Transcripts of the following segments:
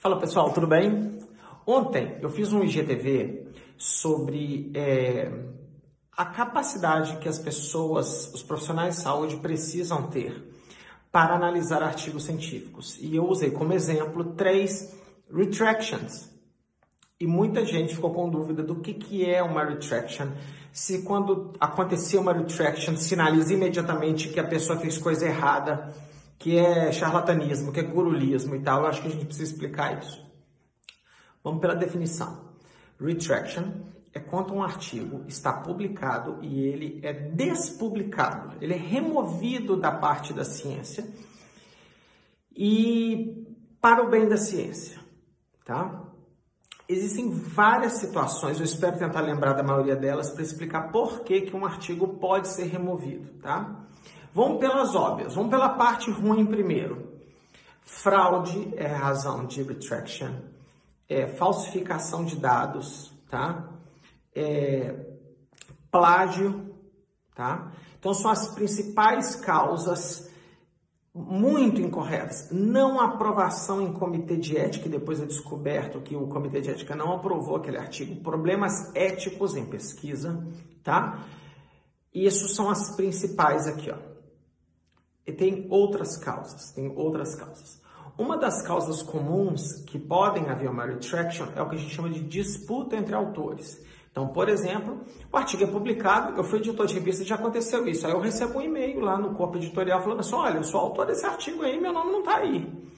Fala pessoal, tudo bem? Ontem eu fiz um IGTV sobre é, a capacidade que as pessoas, os profissionais de saúde precisam ter para analisar artigos científicos. E eu usei como exemplo três retractions. E muita gente ficou com dúvida do que, que é uma retraction. Se quando acontecer uma retraction, sinaliza imediatamente que a pessoa fez coisa errada que é charlatanismo, que é gurulismo e tal. Eu acho que a gente precisa explicar isso. Vamos pela definição. Retraction é quando um artigo está publicado e ele é despublicado, ele é removido da parte da ciência e para o bem da ciência, tá? Existem várias situações, eu espero tentar lembrar da maioria delas para explicar por que, que um artigo pode ser removido, tá? Vamos pelas óbvias, vamos pela parte ruim primeiro. Fraude é razão de retraction, é falsificação de dados, tá? É plágio, tá? Então são as principais causas muito incorretas. Não aprovação em comitê de ética, e depois é descoberto que o comitê de ética não aprovou aquele artigo. Problemas éticos em pesquisa, tá? Isso são as principais aqui, ó. E tem outras causas, tem outras causas. Uma das causas comuns que podem haver uma retraction é o que a gente chama de disputa entre autores. Então, por exemplo, o artigo é publicado, eu fui editor de revista e já aconteceu isso. Aí eu recebo um e-mail lá no corpo editorial falando assim: olha, eu sou autor desse artigo aí, meu nome não está aí.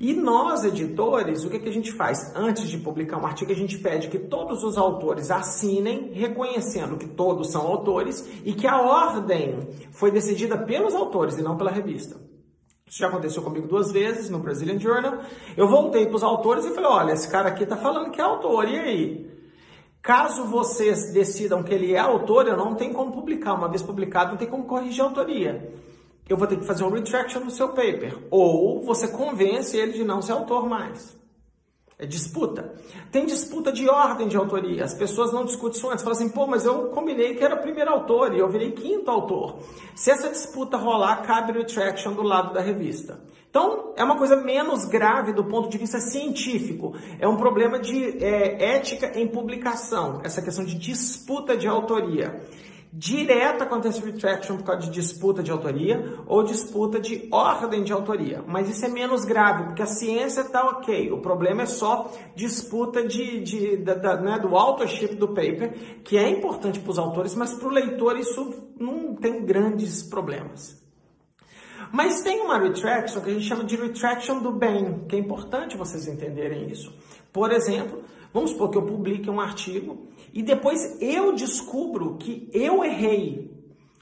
E nós, editores, o que, que a gente faz? Antes de publicar um artigo, a gente pede que todos os autores assinem, reconhecendo que todos são autores e que a ordem foi decidida pelos autores e não pela revista. Isso já aconteceu comigo duas vezes no Brazilian Journal. Eu voltei para os autores e falei: olha, esse cara aqui está falando que é autor, e aí? Caso vocês decidam que ele é autor, eu não tenho como publicar. Uma vez publicado, não tem como corrigir a autoria eu vou ter que fazer um retraction no seu paper. Ou você convence ele de não ser autor mais. É disputa. Tem disputa de ordem de autoria. As pessoas não discutem isso antes. Falam assim, pô, mas eu combinei que era primeiro autor e eu virei quinto autor. Se essa disputa rolar, cabe retraction do lado da revista. Então, é uma coisa menos grave do ponto de vista científico. É um problema de é, ética em publicação. Essa questão de disputa de autoria. Direto acontece retraction por causa de disputa de autoria ou disputa de ordem de autoria. Mas isso é menos grave, porque a ciência está ok. O problema é só disputa de, de da, da, né, do authorship do paper, que é importante para os autores, mas para o leitor isso não tem grandes problemas. Mas tem uma retraction que a gente chama de retraction do bem, que é importante vocês entenderem isso. Por exemplo, vamos supor que eu publique um artigo e depois eu descubro que eu errei.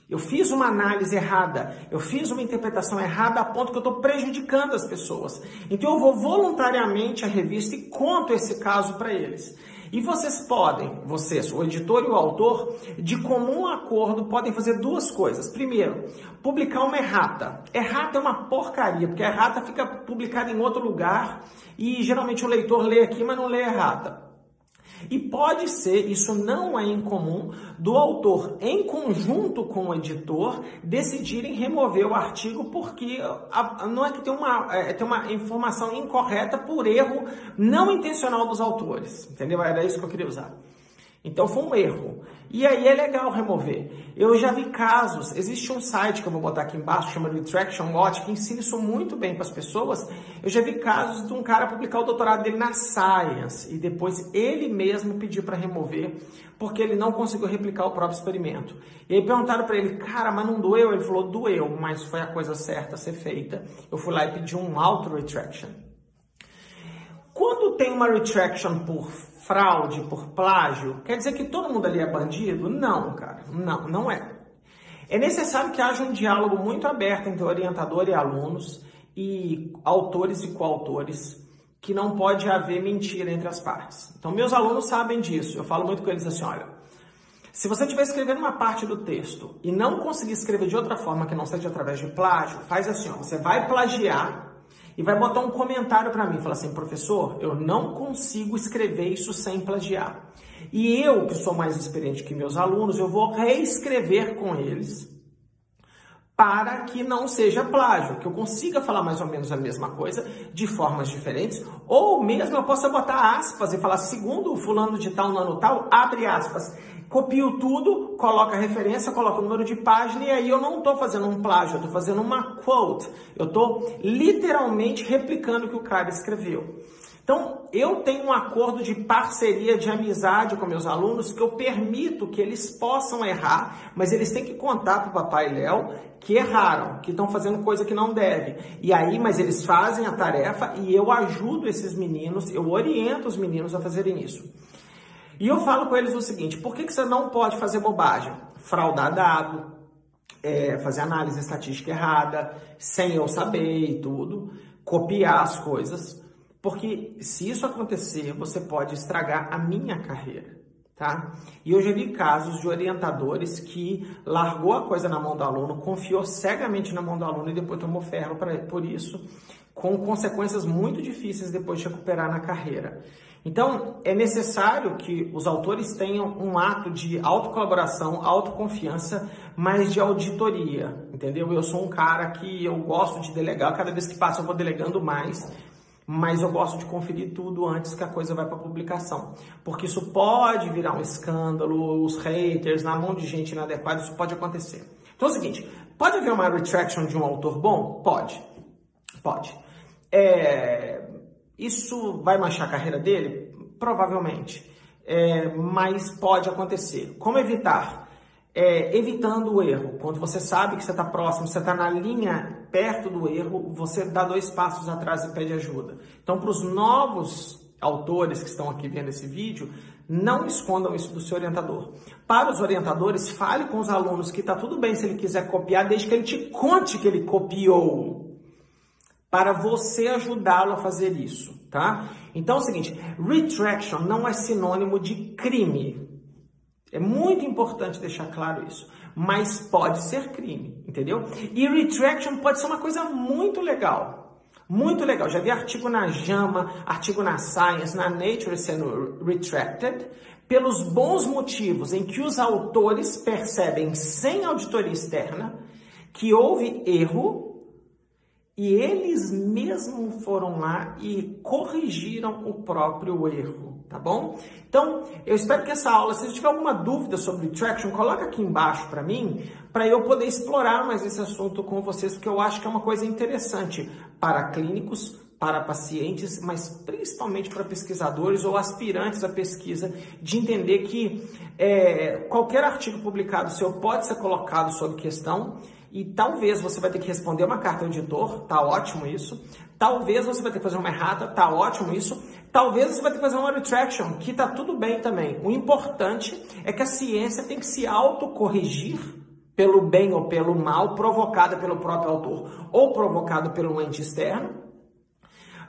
Eu fiz uma análise errada, eu fiz uma interpretação errada a ponto que eu estou prejudicando as pessoas. Então eu vou voluntariamente à revista e conto esse caso para eles. E vocês podem, vocês, o editor e o autor, de comum acordo, podem fazer duas coisas. Primeiro, publicar uma errata. Errata é uma porcaria, porque a errata fica publicada em outro lugar e geralmente o leitor lê aqui, mas não lê errata. E pode ser, isso não é incomum, do autor, em conjunto com o editor, decidirem remover o artigo porque a, não é que tem uma, é, tem uma informação incorreta por erro não intencional dos autores. Entendeu? Era isso que eu queria usar. Então foi um erro. E aí é legal remover. Eu já vi casos, existe um site que eu vou botar aqui embaixo, chama Retraction Watch, que ensina isso muito bem para as pessoas. Eu já vi casos de um cara publicar o doutorado dele na Science e depois ele mesmo pediu para remover porque ele não conseguiu replicar o próprio experimento. E aí perguntaram para ele, cara, mas não doeu? Ele falou, doeu, mas foi a coisa certa a ser feita. Eu fui lá e pedi um auto-retraction. Tem uma retraction por fraude, por plágio, quer dizer que todo mundo ali é bandido? Não, cara, não, não é. É necessário que haja um diálogo muito aberto entre orientador e alunos e autores e coautores, que não pode haver mentira entre as partes. Então, meus alunos sabem disso. Eu falo muito com eles assim, olha, se você estiver escrevendo uma parte do texto e não conseguir escrever de outra forma que não seja através de plágio, faz assim, ó, você vai plagiar e vai botar um comentário para mim, fala assim, professor, eu não consigo escrever isso sem plagiar. E eu, que sou mais experiente que meus alunos, eu vou reescrever com eles para que não seja plágio, que eu consiga falar mais ou menos a mesma coisa de formas diferentes, ou mesmo eu possa botar aspas e falar segundo fulano de tal, no ano tal, abre aspas. Copio tudo, coloco a referência, coloco o número de página e aí eu não estou fazendo um plágio, eu estou fazendo uma quote. Eu estou literalmente replicando o que o cara escreveu. Então, eu tenho um acordo de parceria, de amizade com meus alunos, que eu permito que eles possam errar, mas eles têm que contar para o papai Léo que erraram, que estão fazendo coisa que não deve. E aí, mas eles fazem a tarefa e eu ajudo esses meninos, eu oriento os meninos a fazerem isso. E eu falo com eles o seguinte: por que, que você não pode fazer bobagem? Fraudar dado, é, fazer análise estatística errada, sem eu saber e tudo, copiar as coisas. Porque se isso acontecer, você pode estragar a minha carreira, tá? E eu já vi casos de orientadores que largou a coisa na mão do aluno, confiou cegamente na mão do aluno e depois tomou ferro pra, por isso, com consequências muito difíceis depois de recuperar na carreira. Então, é necessário que os autores tenham um ato de autocolaboração, autoconfiança, mas de auditoria, entendeu? Eu sou um cara que eu gosto de delegar, cada vez que passa eu vou delegando mais, mas eu gosto de conferir tudo antes que a coisa vai para publicação, porque isso pode virar um escândalo, os haters, na mão de gente inadequada, isso pode acontecer. Então é o seguinte, pode haver uma retraction de um autor bom? Pode, pode. É, isso vai manchar a carreira dele? Provavelmente, é, mas pode acontecer. Como evitar? É, evitando o erro. Quando você sabe que você está próximo, você está na linha perto do erro, você dá dois passos atrás e pede ajuda. Então, para os novos autores que estão aqui vendo esse vídeo, não escondam isso do seu orientador. Para os orientadores, fale com os alunos que está tudo bem se ele quiser copiar, desde que ele te conte que ele copiou, para você ajudá-lo a fazer isso, tá? Então é o seguinte, retraction não é sinônimo de crime. É muito importante deixar claro isso. Mas pode ser crime, entendeu? E retraction pode ser uma coisa muito legal. Muito legal. Já vi artigo na JAMA, artigo na Science, na Nature sendo retracted, pelos bons motivos em que os autores percebem, sem auditoria externa, que houve erro e eles mesmos foram lá e corrigiram o próprio erro, tá bom? Então, eu espero que essa aula, se você tiver alguma dúvida sobre traction, coloca aqui embaixo para mim, para eu poder explorar mais esse assunto com vocês, porque eu acho que é uma coisa interessante para clínicos, para pacientes, mas principalmente para pesquisadores ou aspirantes à pesquisa, de entender que é, qualquer artigo publicado seu pode ser colocado sob questão e talvez você vai ter que responder uma carta ao editor, tá ótimo isso. Talvez você vai ter que fazer uma errata, tá ótimo isso. Talvez você vai ter que fazer uma retraction, que tá tudo bem também. O importante é que a ciência tem que se autocorrigir pelo bem ou pelo mal provocada pelo próprio autor ou provocado pelo ente externo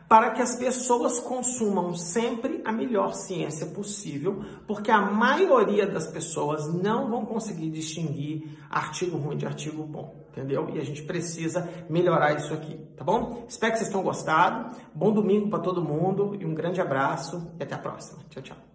para que as pessoas consumam sempre a melhor ciência possível, porque a maioria das pessoas não vão conseguir distinguir artigo ruim de artigo bom, entendeu? E a gente precisa melhorar isso aqui, tá bom? Espero que vocês tenham gostado. Bom domingo para todo mundo e um grande abraço e até a próxima. Tchau, tchau.